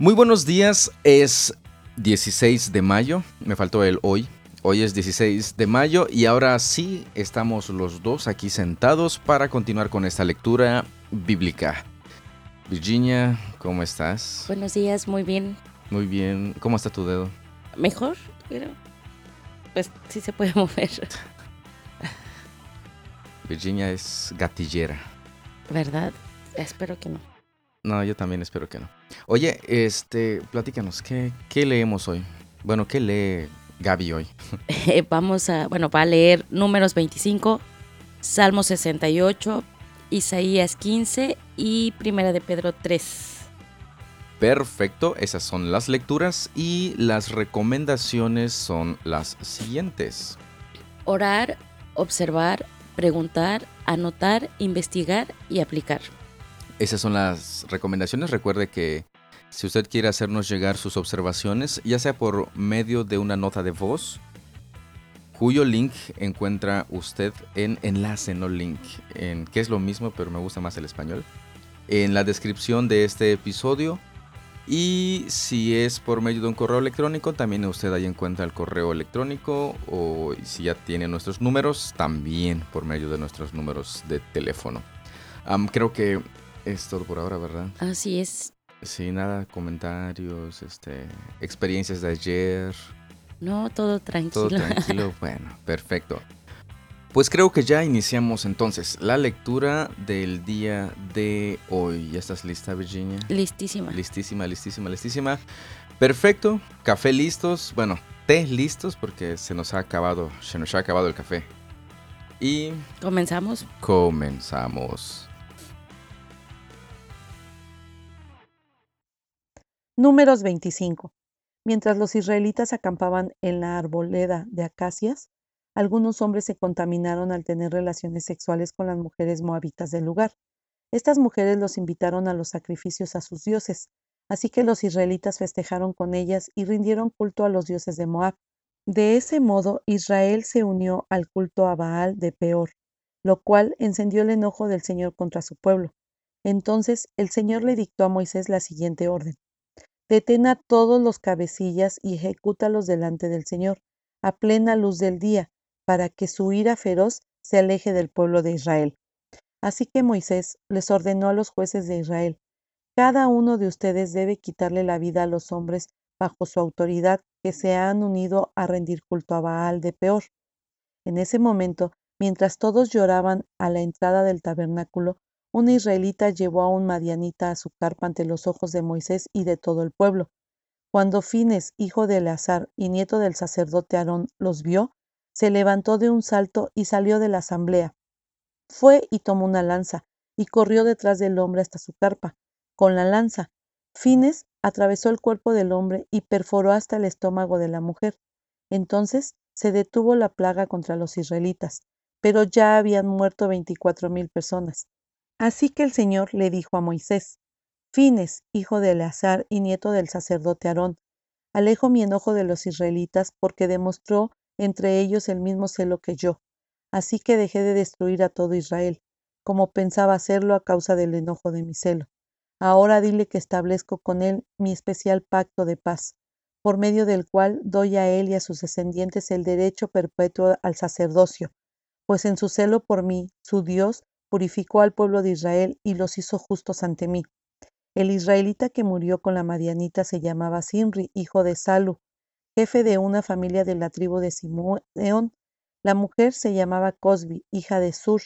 Muy buenos días, es 16 de mayo, me faltó el hoy. Hoy es 16 de mayo y ahora sí estamos los dos aquí sentados para continuar con esta lectura bíblica. Virginia, ¿cómo estás? Buenos días, muy bien. Muy bien. ¿Cómo está tu dedo? Mejor, pero pues sí se puede mover. Virginia es gatillera. ¿Verdad? Espero que no. No, yo también espero que no. Oye, este, platícanos, ¿qué, qué leemos hoy? Bueno, ¿qué lee Gaby hoy? Eh, vamos a, bueno, va a leer números 25, Salmo 68, Isaías 15 y Primera de Pedro 3. Perfecto, esas son las lecturas y las recomendaciones son las siguientes. Orar, observar, preguntar, anotar, investigar y aplicar. Esas son las recomendaciones. Recuerde que si usted quiere hacernos llegar sus observaciones, ya sea por medio de una nota de voz, cuyo link encuentra usted en enlace, no link, en que es lo mismo, pero me gusta más el español, en la descripción de este episodio. Y si es por medio de un correo electrónico, también usted ahí encuentra el correo electrónico o si ya tiene nuestros números, también por medio de nuestros números de teléfono. creo que es todo por ahora, ¿verdad? Así es. Sí, nada, comentarios, este, experiencias de ayer. No, todo tranquilo. Todo tranquilo, bueno, perfecto. Pues creo que ya iniciamos entonces la lectura del día de hoy. ¿Ya estás lista, Virginia? Listísima. Listísima, listísima, listísima. Perfecto. Café listos. Bueno, té listos porque se nos ha acabado, se nos ha acabado el café. Y comenzamos. Comenzamos. Números 25. Mientras los israelitas acampaban en la arboleda de acacias, algunos hombres se contaminaron al tener relaciones sexuales con las mujeres moabitas del lugar. Estas mujeres los invitaron a los sacrificios a sus dioses, así que los israelitas festejaron con ellas y rindieron culto a los dioses de Moab. De ese modo, Israel se unió al culto a Baal de Peor, lo cual encendió el enojo del Señor contra su pueblo. Entonces el Señor le dictó a Moisés la siguiente orden. Detén a todos los cabecillas y ejecútalos delante del Señor, a plena luz del día, para que su ira feroz se aleje del pueblo de Israel. Así que Moisés les ordenó a los jueces de Israel, cada uno de ustedes debe quitarle la vida a los hombres bajo su autoridad que se han unido a rendir culto a Baal de peor. En ese momento, mientras todos lloraban a la entrada del tabernáculo, un israelita llevó a un madianita a su carpa ante los ojos de Moisés y de todo el pueblo. Cuando Fines, hijo de Eleazar y nieto del sacerdote Aarón, los vio, se levantó de un salto y salió de la asamblea. Fue y tomó una lanza, y corrió detrás del hombre hasta su carpa. Con la lanza, Fines atravesó el cuerpo del hombre y perforó hasta el estómago de la mujer. Entonces se detuvo la plaga contra los israelitas, pero ya habían muerto veinticuatro mil personas. Así que el Señor le dijo a Moisés, Fines, hijo de Eleazar y nieto del sacerdote Aarón, alejo mi enojo de los israelitas porque demostró entre ellos el mismo celo que yo. Así que dejé de destruir a todo Israel, como pensaba hacerlo a causa del enojo de mi celo. Ahora dile que establezco con él mi especial pacto de paz, por medio del cual doy a él y a sus descendientes el derecho perpetuo al sacerdocio, pues en su celo por mí, su Dios, purificó al pueblo de Israel y los hizo justos ante mí. El israelita que murió con la Madianita se llamaba Sinri, hijo de Salu, jefe de una familia de la tribu de Simeón. La mujer se llamaba Cosbi, hija de Sur,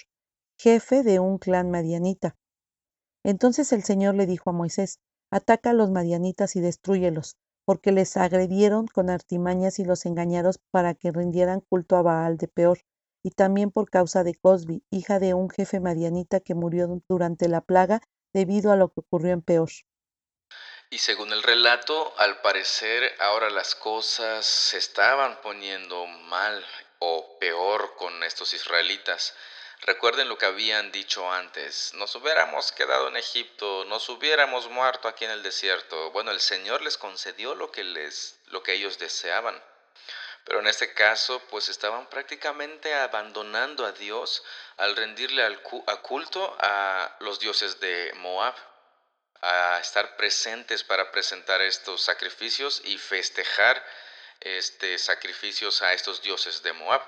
jefe de un clan madianita. Entonces el Señor le dijo a Moisés, ataca a los madianitas y destruyelos, porque les agredieron con artimañas y los engañaron para que rindieran culto a Baal de peor y también por causa de Cosbi, hija de un jefe madianita que murió durante la plaga debido a lo que ocurrió en Peor. Y según el relato, al parecer ahora las cosas se estaban poniendo mal o peor con estos israelitas. Recuerden lo que habían dicho antes, nos hubiéramos quedado en Egipto, nos hubiéramos muerto aquí en el desierto. Bueno, el Señor les concedió lo que les lo que ellos deseaban. Pero en este caso, pues estaban prácticamente abandonando a Dios al rendirle al a culto a los dioses de Moab. a estar presentes para presentar estos sacrificios y festejar este sacrificios a estos dioses de Moab.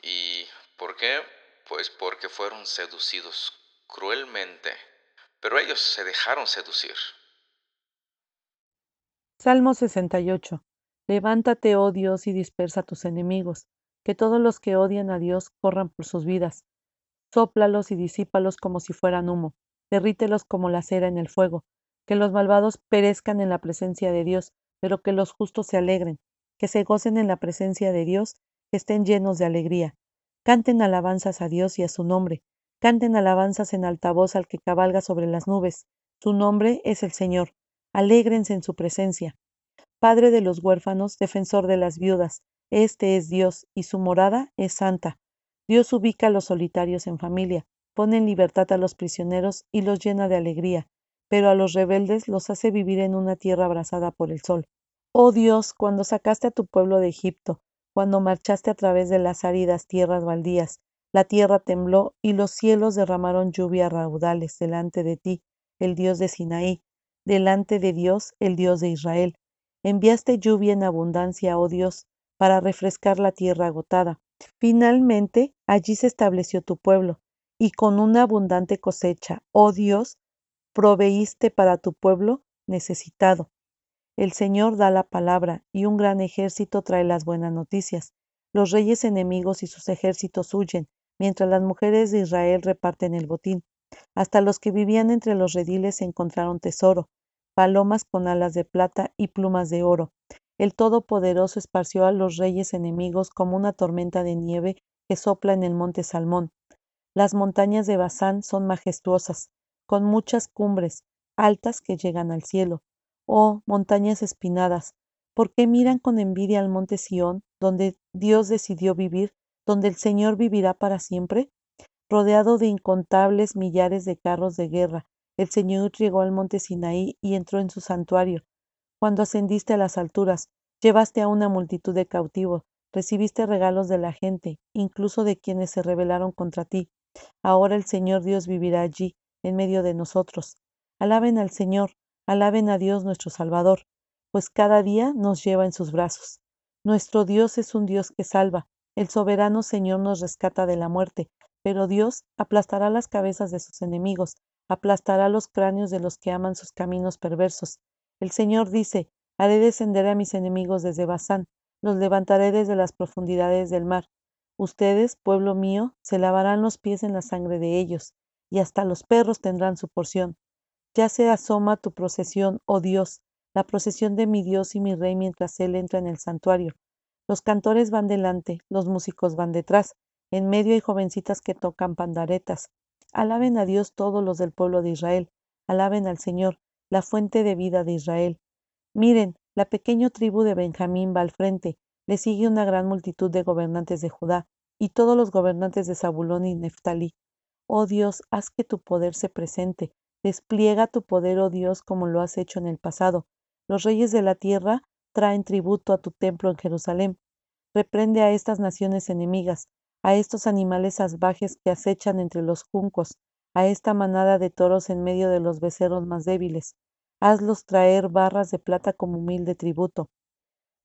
¿Y por qué? Pues porque fueron seducidos cruelmente, pero ellos se dejaron seducir. Salmo 68. Levántate, oh Dios, y dispersa a tus enemigos, que todos los que odian a Dios corran por sus vidas. Sóplalos y disípalos como si fueran humo, derrítelos como la cera en el fuego, que los malvados perezcan en la presencia de Dios, pero que los justos se alegren, que se gocen en la presencia de Dios, que estén llenos de alegría. Canten alabanzas a Dios y a su nombre, canten alabanzas en alta voz al que cabalga sobre las nubes. Su nombre es el Señor. Alégrense en su presencia. Padre de los huérfanos, defensor de las viudas, este es Dios, y su morada es santa. Dios ubica a los solitarios en familia, pone en libertad a los prisioneros y los llena de alegría, pero a los rebeldes los hace vivir en una tierra abrasada por el sol. Oh Dios, cuando sacaste a tu pueblo de Egipto, cuando marchaste a través de las áridas tierras baldías, la tierra tembló y los cielos derramaron lluvia raudales delante de ti, el Dios de Sinaí, delante de Dios, el Dios de Israel. Enviaste lluvia en abundancia, oh Dios, para refrescar la tierra agotada. Finalmente, allí se estableció tu pueblo, y con una abundante cosecha, oh Dios, proveíste para tu pueblo necesitado. El Señor da la palabra, y un gran ejército trae las buenas noticias. Los reyes enemigos y sus ejércitos huyen, mientras las mujeres de Israel reparten el botín. Hasta los que vivían entre los rediles encontraron tesoro, palomas con alas de plata y plumas de oro. El Todopoderoso esparció a los reyes enemigos como una tormenta de nieve que sopla en el monte Salmón. Las montañas de Bazán son majestuosas, con muchas cumbres, altas que llegan al cielo. Oh, montañas espinadas, ¿por qué miran con envidia al monte Sión, donde Dios decidió vivir, donde el Señor vivirá para siempre? Rodeado de incontables millares de carros de guerra, el Señor llegó al monte Sinaí y entró en su santuario. Cuando ascendiste a las alturas, llevaste a una multitud de cautivos, recibiste regalos de la gente, incluso de quienes se rebelaron contra ti. Ahora el Señor Dios vivirá allí, en medio de nosotros. Alaben al Señor, alaben a Dios nuestro Salvador, pues cada día nos lleva en sus brazos. Nuestro Dios es un Dios que salva, el soberano Señor nos rescata de la muerte, pero Dios aplastará las cabezas de sus enemigos, aplastará los cráneos de los que aman sus caminos perversos. El Señor dice, haré descender a mis enemigos desde Bazán, los levantaré desde las profundidades del mar. Ustedes, pueblo mío, se lavarán los pies en la sangre de ellos, y hasta los perros tendrán su porción. Ya se asoma tu procesión, oh Dios, la procesión de mi Dios y mi Rey mientras Él entra en el santuario. Los cantores van delante, los músicos van detrás, en medio hay jovencitas que tocan pandaretas. Alaben a Dios todos los del pueblo de Israel, alaben al Señor, la fuente de vida de Israel. Miren, la pequeña tribu de Benjamín va al frente, le sigue una gran multitud de gobernantes de Judá, y todos los gobernantes de Zabulón y Neftalí. Oh Dios, haz que tu poder se presente, despliega tu poder, oh Dios, como lo has hecho en el pasado. Los reyes de la tierra traen tributo a tu templo en Jerusalén. Reprende a estas naciones enemigas, a estos animales salvajes que acechan entre los juncos, a esta manada de toros en medio de los becerros más débiles. Hazlos traer barras de plata como humilde tributo.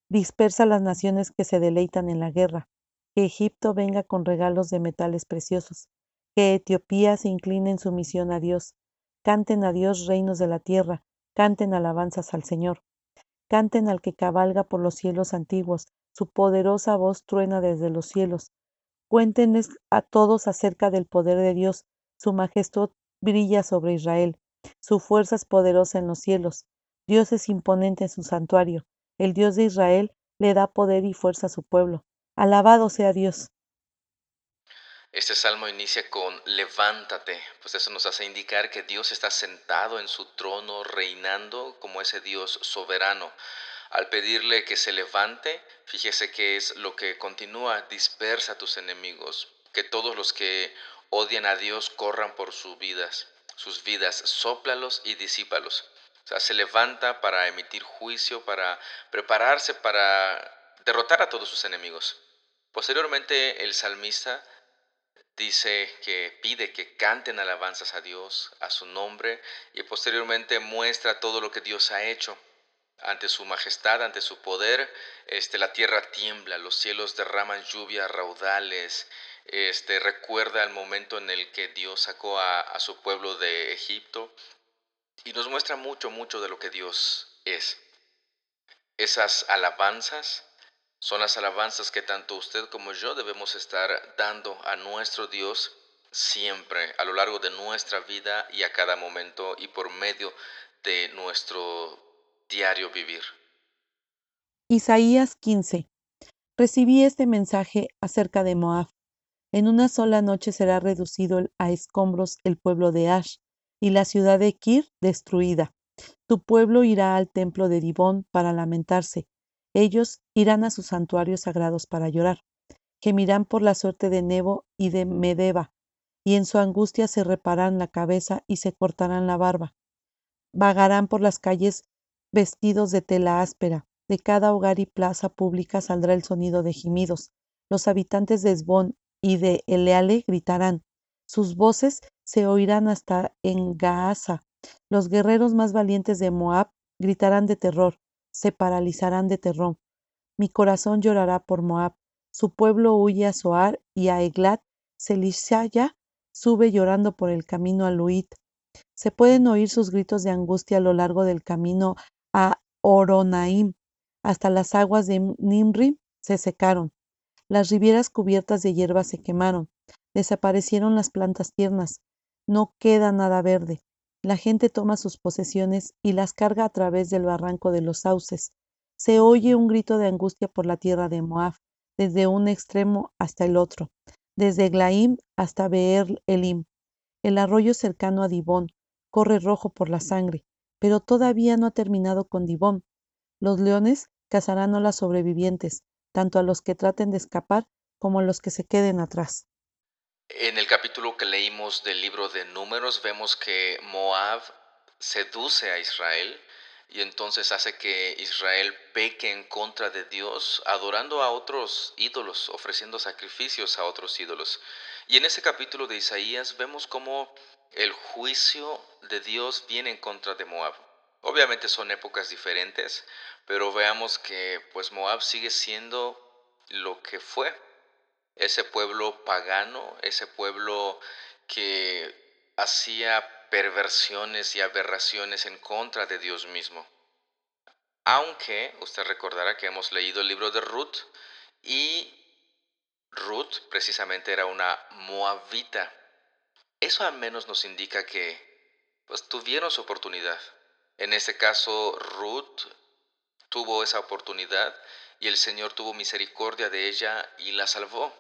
Dispersa las naciones que se deleitan en la guerra. Que Egipto venga con regalos de metales preciosos. Que Etiopía se incline en sumisión a Dios. Canten a Dios reinos de la tierra. Canten alabanzas al Señor. Canten al que cabalga por los cielos antiguos. Su poderosa voz truena desde los cielos. Cuéntenles a todos acerca del poder de Dios, su majestad brilla sobre Israel. Su fuerza es poderosa en los cielos. Dios es imponente en su santuario. El Dios de Israel le da poder y fuerza a su pueblo. Alabado sea Dios. Este salmo inicia con levántate, pues eso nos hace indicar que Dios está sentado en su trono reinando como ese Dios soberano. Al pedirle que se levante, fíjese que es lo que continúa, dispersa a tus enemigos, que todos los que odian a Dios corran por sus vidas, sus vidas, sóplalos y disípalos. O sea, se levanta para emitir juicio, para prepararse para derrotar a todos sus enemigos. Posteriormente, el salmista dice que pide que canten alabanzas a Dios, a su nombre, y posteriormente muestra todo lo que Dios ha hecho. Ante su majestad, ante su poder, este, la tierra tiembla, los cielos derraman lluvia, raudales, este, recuerda el momento en el que Dios sacó a, a su pueblo de Egipto y nos muestra mucho, mucho de lo que Dios es. Esas alabanzas son las alabanzas que tanto usted como yo debemos estar dando a nuestro Dios siempre, a lo largo de nuestra vida y a cada momento y por medio de nuestro diario vivir. Isaías 15. Recibí este mensaje acerca de Moab. En una sola noche será reducido a escombros el pueblo de Ash y la ciudad de Kir destruida. Tu pueblo irá al templo de Dibón para lamentarse. Ellos irán a sus santuarios sagrados para llorar. Gemirán por la suerte de Nebo y de Medeba, y en su angustia se repararán la cabeza y se cortarán la barba. Vagarán por las calles vestidos de tela áspera. De cada hogar y plaza pública saldrá el sonido de gemidos. Los habitantes de Esbón y de Eleale gritarán. Sus voces se oirán hasta en Gaasa. Los guerreros más valientes de Moab gritarán de terror, se paralizarán de terror. Mi corazón llorará por Moab. Su pueblo huye a Soar y a Eglat. Selishaya sube llorando por el camino a Luit. Se pueden oír sus gritos de angustia a lo largo del camino a Oronaim. Hasta las aguas de Nimri se secaron. Las ribieras cubiertas de hierba se quemaron. Desaparecieron las plantas tiernas. No queda nada verde. La gente toma sus posesiones y las carga a través del barranco de los sauces. Se oye un grito de angustia por la tierra de Moab, desde un extremo hasta el otro, desde Glaim hasta Beer Elim. El arroyo cercano a Dibón corre rojo por la sangre, pero todavía no ha terminado con Dibón. Los leones cazarán a las sobrevivientes, tanto a los que traten de escapar como a los que se queden atrás. En el capítulo que leímos del libro de números vemos que Moab seduce a Israel y entonces hace que Israel peque en contra de Dios, adorando a otros ídolos, ofreciendo sacrificios a otros ídolos. Y en ese capítulo de Isaías vemos cómo el juicio de Dios viene en contra de Moab. Obviamente son épocas diferentes, pero veamos que pues Moab sigue siendo lo que fue ese pueblo pagano, ese pueblo que hacía perversiones y aberraciones en contra de Dios mismo. Aunque usted recordará que hemos leído el libro de Ruth y Ruth precisamente era una moabita. Eso al menos nos indica que pues tuvieron su oportunidad. En este caso Ruth tuvo esa oportunidad y el Señor tuvo misericordia de ella y la salvó.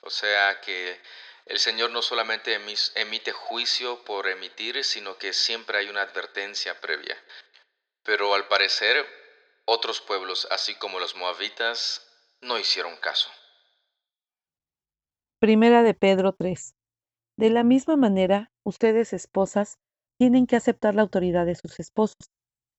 O sea que el Señor no solamente emite juicio por emitir, sino que siempre hay una advertencia previa. Pero al parecer, otros pueblos, así como los moabitas, no hicieron caso. Primera de Pedro 3. De la misma manera, ustedes esposas tienen que aceptar la autoridad de sus esposos.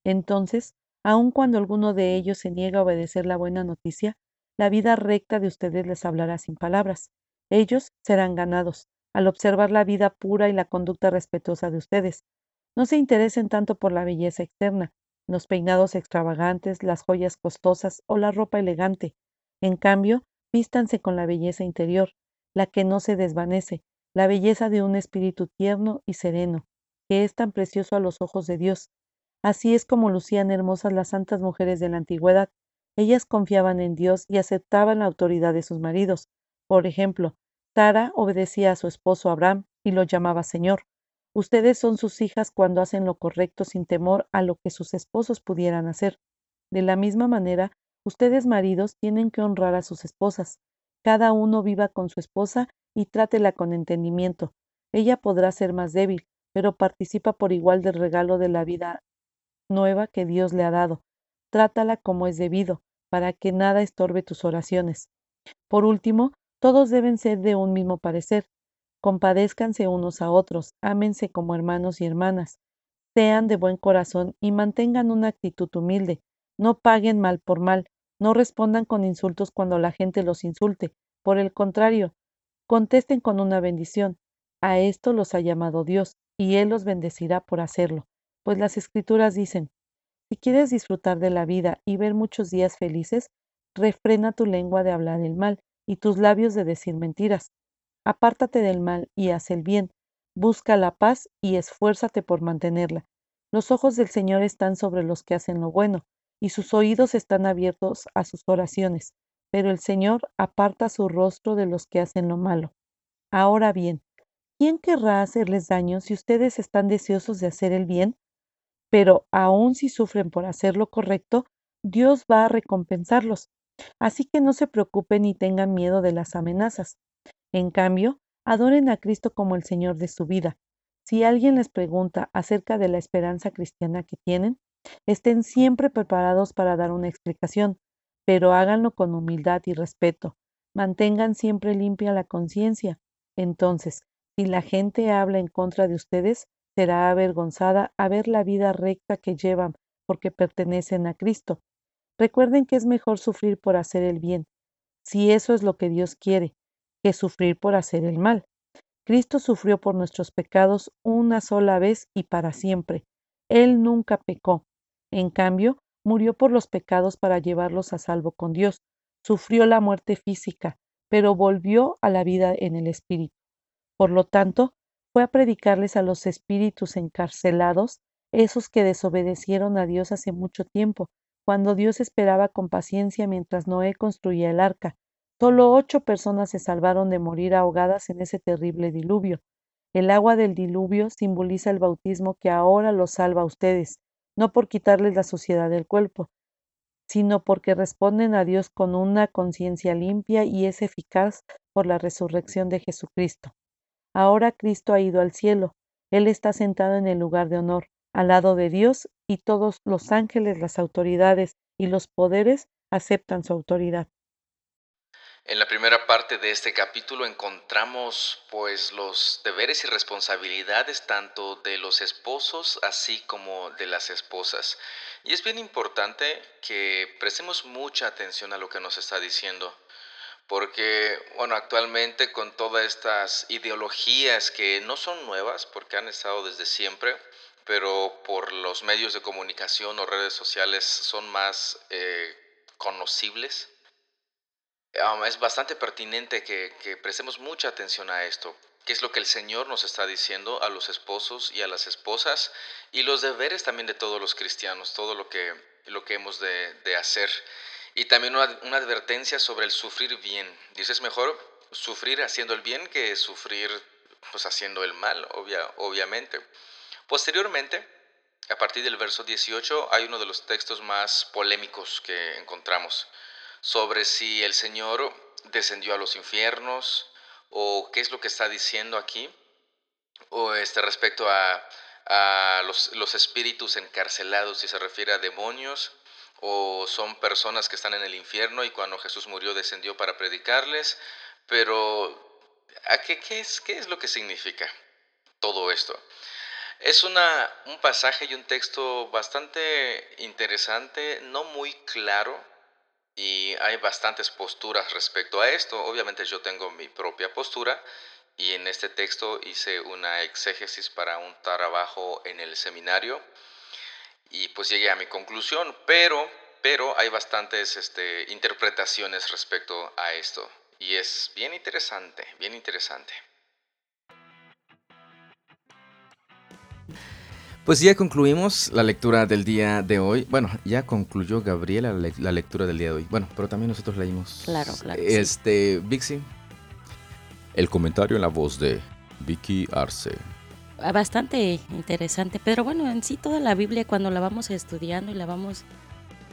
Entonces, aun cuando alguno de ellos se niega a obedecer la buena noticia, la vida recta de ustedes les hablará sin palabras. Ellos serán ganados al observar la vida pura y la conducta respetuosa de ustedes. No se interesen tanto por la belleza externa, los peinados extravagantes, las joyas costosas o la ropa elegante. En cambio, vístanse con la belleza interior, la que no se desvanece, la belleza de un espíritu tierno y sereno, que es tan precioso a los ojos de Dios. Así es como lucían hermosas las santas mujeres de la antigüedad, ellas confiaban en Dios y aceptaban la autoridad de sus maridos. Por ejemplo, Sara obedecía a su esposo Abraham y lo llamaba Señor. Ustedes son sus hijas cuando hacen lo correcto sin temor a lo que sus esposos pudieran hacer. De la misma manera, ustedes maridos tienen que honrar a sus esposas. Cada uno viva con su esposa y trátela con entendimiento. Ella podrá ser más débil, pero participa por igual del regalo de la vida nueva que Dios le ha dado trátala como es debido, para que nada estorbe tus oraciones. Por último, todos deben ser de un mismo parecer. Compadézcanse unos a otros, ámense como hermanos y hermanas, sean de buen corazón y mantengan una actitud humilde. No paguen mal por mal, no respondan con insultos cuando la gente los insulte. Por el contrario, contesten con una bendición. A esto los ha llamado Dios, y Él los bendecirá por hacerlo. Pues las escrituras dicen, si quieres disfrutar de la vida y ver muchos días felices, refrena tu lengua de hablar el mal y tus labios de decir mentiras. Apártate del mal y haz el bien. Busca la paz y esfuérzate por mantenerla. Los ojos del Señor están sobre los que hacen lo bueno, y sus oídos están abiertos a sus oraciones, pero el Señor aparta su rostro de los que hacen lo malo. Ahora bien, ¿quién querrá hacerles daño si ustedes están deseosos de hacer el bien? Pero aun si sufren por hacer lo correcto, Dios va a recompensarlos. Así que no se preocupen ni tengan miedo de las amenazas. En cambio, adoren a Cristo como el Señor de su vida. Si alguien les pregunta acerca de la esperanza cristiana que tienen, estén siempre preparados para dar una explicación, pero háganlo con humildad y respeto. Mantengan siempre limpia la conciencia. Entonces, si la gente habla en contra de ustedes, será avergonzada a ver la vida recta que llevan porque pertenecen a Cristo. Recuerden que es mejor sufrir por hacer el bien, si eso es lo que Dios quiere, que sufrir por hacer el mal. Cristo sufrió por nuestros pecados una sola vez y para siempre. Él nunca pecó. En cambio, murió por los pecados para llevarlos a salvo con Dios. Sufrió la muerte física, pero volvió a la vida en el Espíritu. Por lo tanto, fue a predicarles a los espíritus encarcelados, esos que desobedecieron a Dios hace mucho tiempo, cuando Dios esperaba con paciencia mientras Noé construía el arca. Solo ocho personas se salvaron de morir ahogadas en ese terrible diluvio. El agua del diluvio simboliza el bautismo que ahora los salva a ustedes, no por quitarles la suciedad del cuerpo, sino porque responden a Dios con una conciencia limpia y es eficaz por la resurrección de Jesucristo. Ahora Cristo ha ido al cielo, Él está sentado en el lugar de honor al lado de Dios y todos los ángeles, las autoridades y los poderes aceptan su autoridad. En la primera parte de este capítulo encontramos pues los deberes y responsabilidades tanto de los esposos así como de las esposas. Y es bien importante que prestemos mucha atención a lo que nos está diciendo, porque bueno, actualmente con todas estas ideologías que no son nuevas porque han estado desde siempre, pero por los medios de comunicación o redes sociales son más eh, conocibles. Es bastante pertinente que, que prestemos mucha atención a esto, qué es lo que el Señor nos está diciendo a los esposos y a las esposas y los deberes también de todos los cristianos, todo lo que, lo que hemos de, de hacer. Y también una, una, advertencia sobre el sufrir bien. Dice, es mejor sufrir haciendo el bien que sufrir pues haciendo el mal, obvia, obviamente. Posteriormente, a partir del verso 18, hay uno de los textos más polémicos que encontramos sobre si el Señor descendió a los infiernos o qué es lo que está diciendo aquí, o este, respecto a, a los, los espíritus encarcelados, si se refiere a demonios, o son personas que están en el infierno y cuando Jesús murió descendió para predicarles, pero ¿a qué, qué, es, qué es lo que significa todo esto? Es una, un pasaje y un texto bastante interesante, no muy claro, y hay bastantes posturas respecto a esto. Obviamente yo tengo mi propia postura y en este texto hice una exégesis para un trabajo en el seminario y pues llegué a mi conclusión, pero, pero hay bastantes este, interpretaciones respecto a esto y es bien interesante, bien interesante. Pues ya concluimos la lectura del día de hoy. Bueno, ya concluyó Gabriela la, lectura del día de hoy. Bueno, pero también nosotros leímos. Claro, claro. Este, Vixi. El comentario en la voz de Vicky Arce. Ah, bastante interesante, pero bueno, en sí toda la Biblia cuando la vamos estudiando y la vamos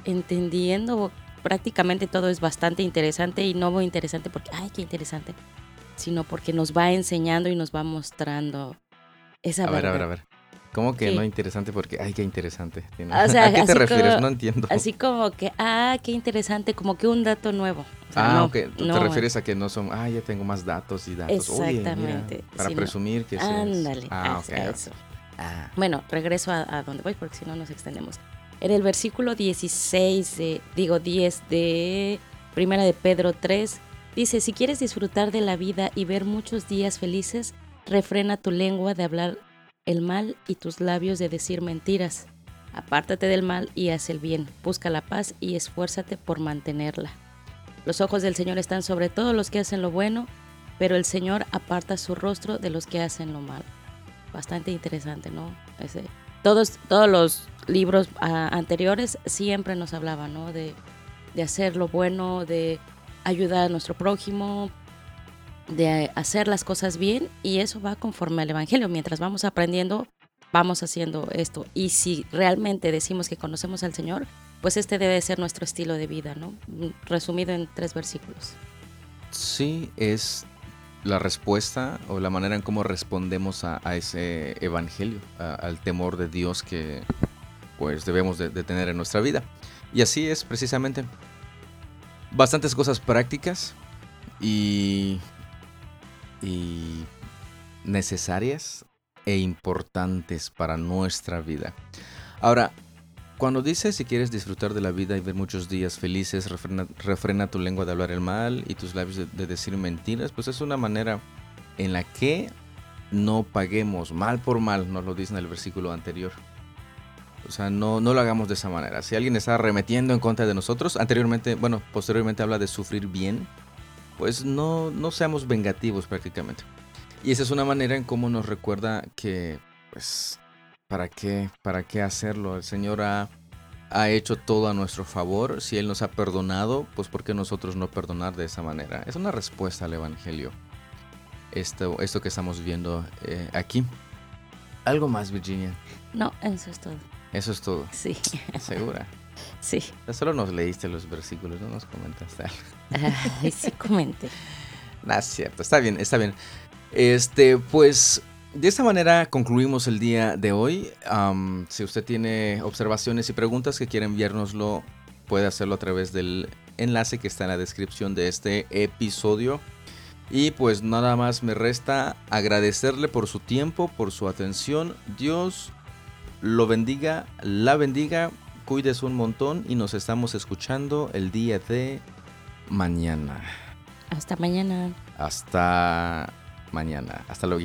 entendiendo, prácticamente todo es bastante interesante y no muy interesante porque, ay, qué interesante, sino porque nos va enseñando y nos va mostrando esa a verdad. ver, a ver, a ver. ¿Cómo que no interesante? Porque, ay, qué interesante. ¿A qué te refieres? no entiendo. Así como que, ah, qué interesante, como que un dato nuevo. ah, ok. Tú te refieres a que no son, ah, ya tengo más datos y datos. Exactamente. para presumir que sí. Ándale, ah, eso. Ah. Bueno, regreso a, donde voy porque si no nos extendemos. En el versículo 16, digo 10 de Primera de Pedro 3, Dice, si quieres disfrutar de la vida y ver muchos días felices, refrena tu lengua de hablar el mal y tus labios de decir mentiras. Apártate del mal y haz el bien. Busca la paz y esfuérzate por mantenerla. Los ojos del Señor están sobre todos los que hacen lo bueno, pero el Señor aparta su rostro de los que hacen lo malo. Bastante interesante, ¿no? todos, todos los libros ah, anteriores siempre nos hablaban, ¿no? De hacer lo bueno, de ayudar a nuestro prójimo, de hacer las cosas bien y eso va conforme al Evangelio. Mientras vamos aprendiendo, vamos haciendo esto. Y si realmente decimos que conocemos al Señor, pues este debe ser nuestro estilo de vida, ¿no? Resumido en tres versículos. Sí, es la respuesta o la manera en cómo respondemos a, ese evangelio, al temor de Dios que pues debemos de, tener en nuestra vida. Y así es precisamente. Bastantes cosas prácticas y, y necesarias e importantes para nuestra vida. Ahora, cuando dice si quieres disfrutar de la vida y ver muchos días felices, refrena, tu lengua de hablar el mal y tus labios de, decir mentiras, pues es una manera en la que no paguemos mal por mal, nos lo dice en el versículo anterior. O sea, no, no lo hagamos de esa manera. Si alguien está arremetiendo en contra de nosotros, anteriormente, bueno, posteriormente habla de sufrir bien, pues no, no seamos vengativos prácticamente. Y esa es una manera en cómo nos recuerda que, pues, ¿Para qué? ¿Para qué hacerlo? El Señor ha, hecho todo a nuestro favor. Si Él nos ha perdonado, pues ¿por qué nosotros no perdonar de esa manera? Es una respuesta al Evangelio. Esto, esto que estamos viendo eh, aquí. ¿Algo más, Virginia? No, eso es todo. Eso es todo. Sí. ¿Segura? Sí. Solo nos leíste los versículos, no nos comentaste algo. Ay, sí comenté. no, es cierto. Está bien, está bien. Este, pues de esta manera concluimos el día de hoy. si usted tiene observaciones y preguntas que quiere enviárnoslo, puede hacerlo a través del enlace que está en la descripción de este episodio. Y pues nada más me resta agradecerle por su tiempo, por su atención. Dios lo bendiga, la bendiga, cuídese un montón y nos estamos escuchando el día de mañana. Hasta mañana. Hasta mañana. Hasta luego.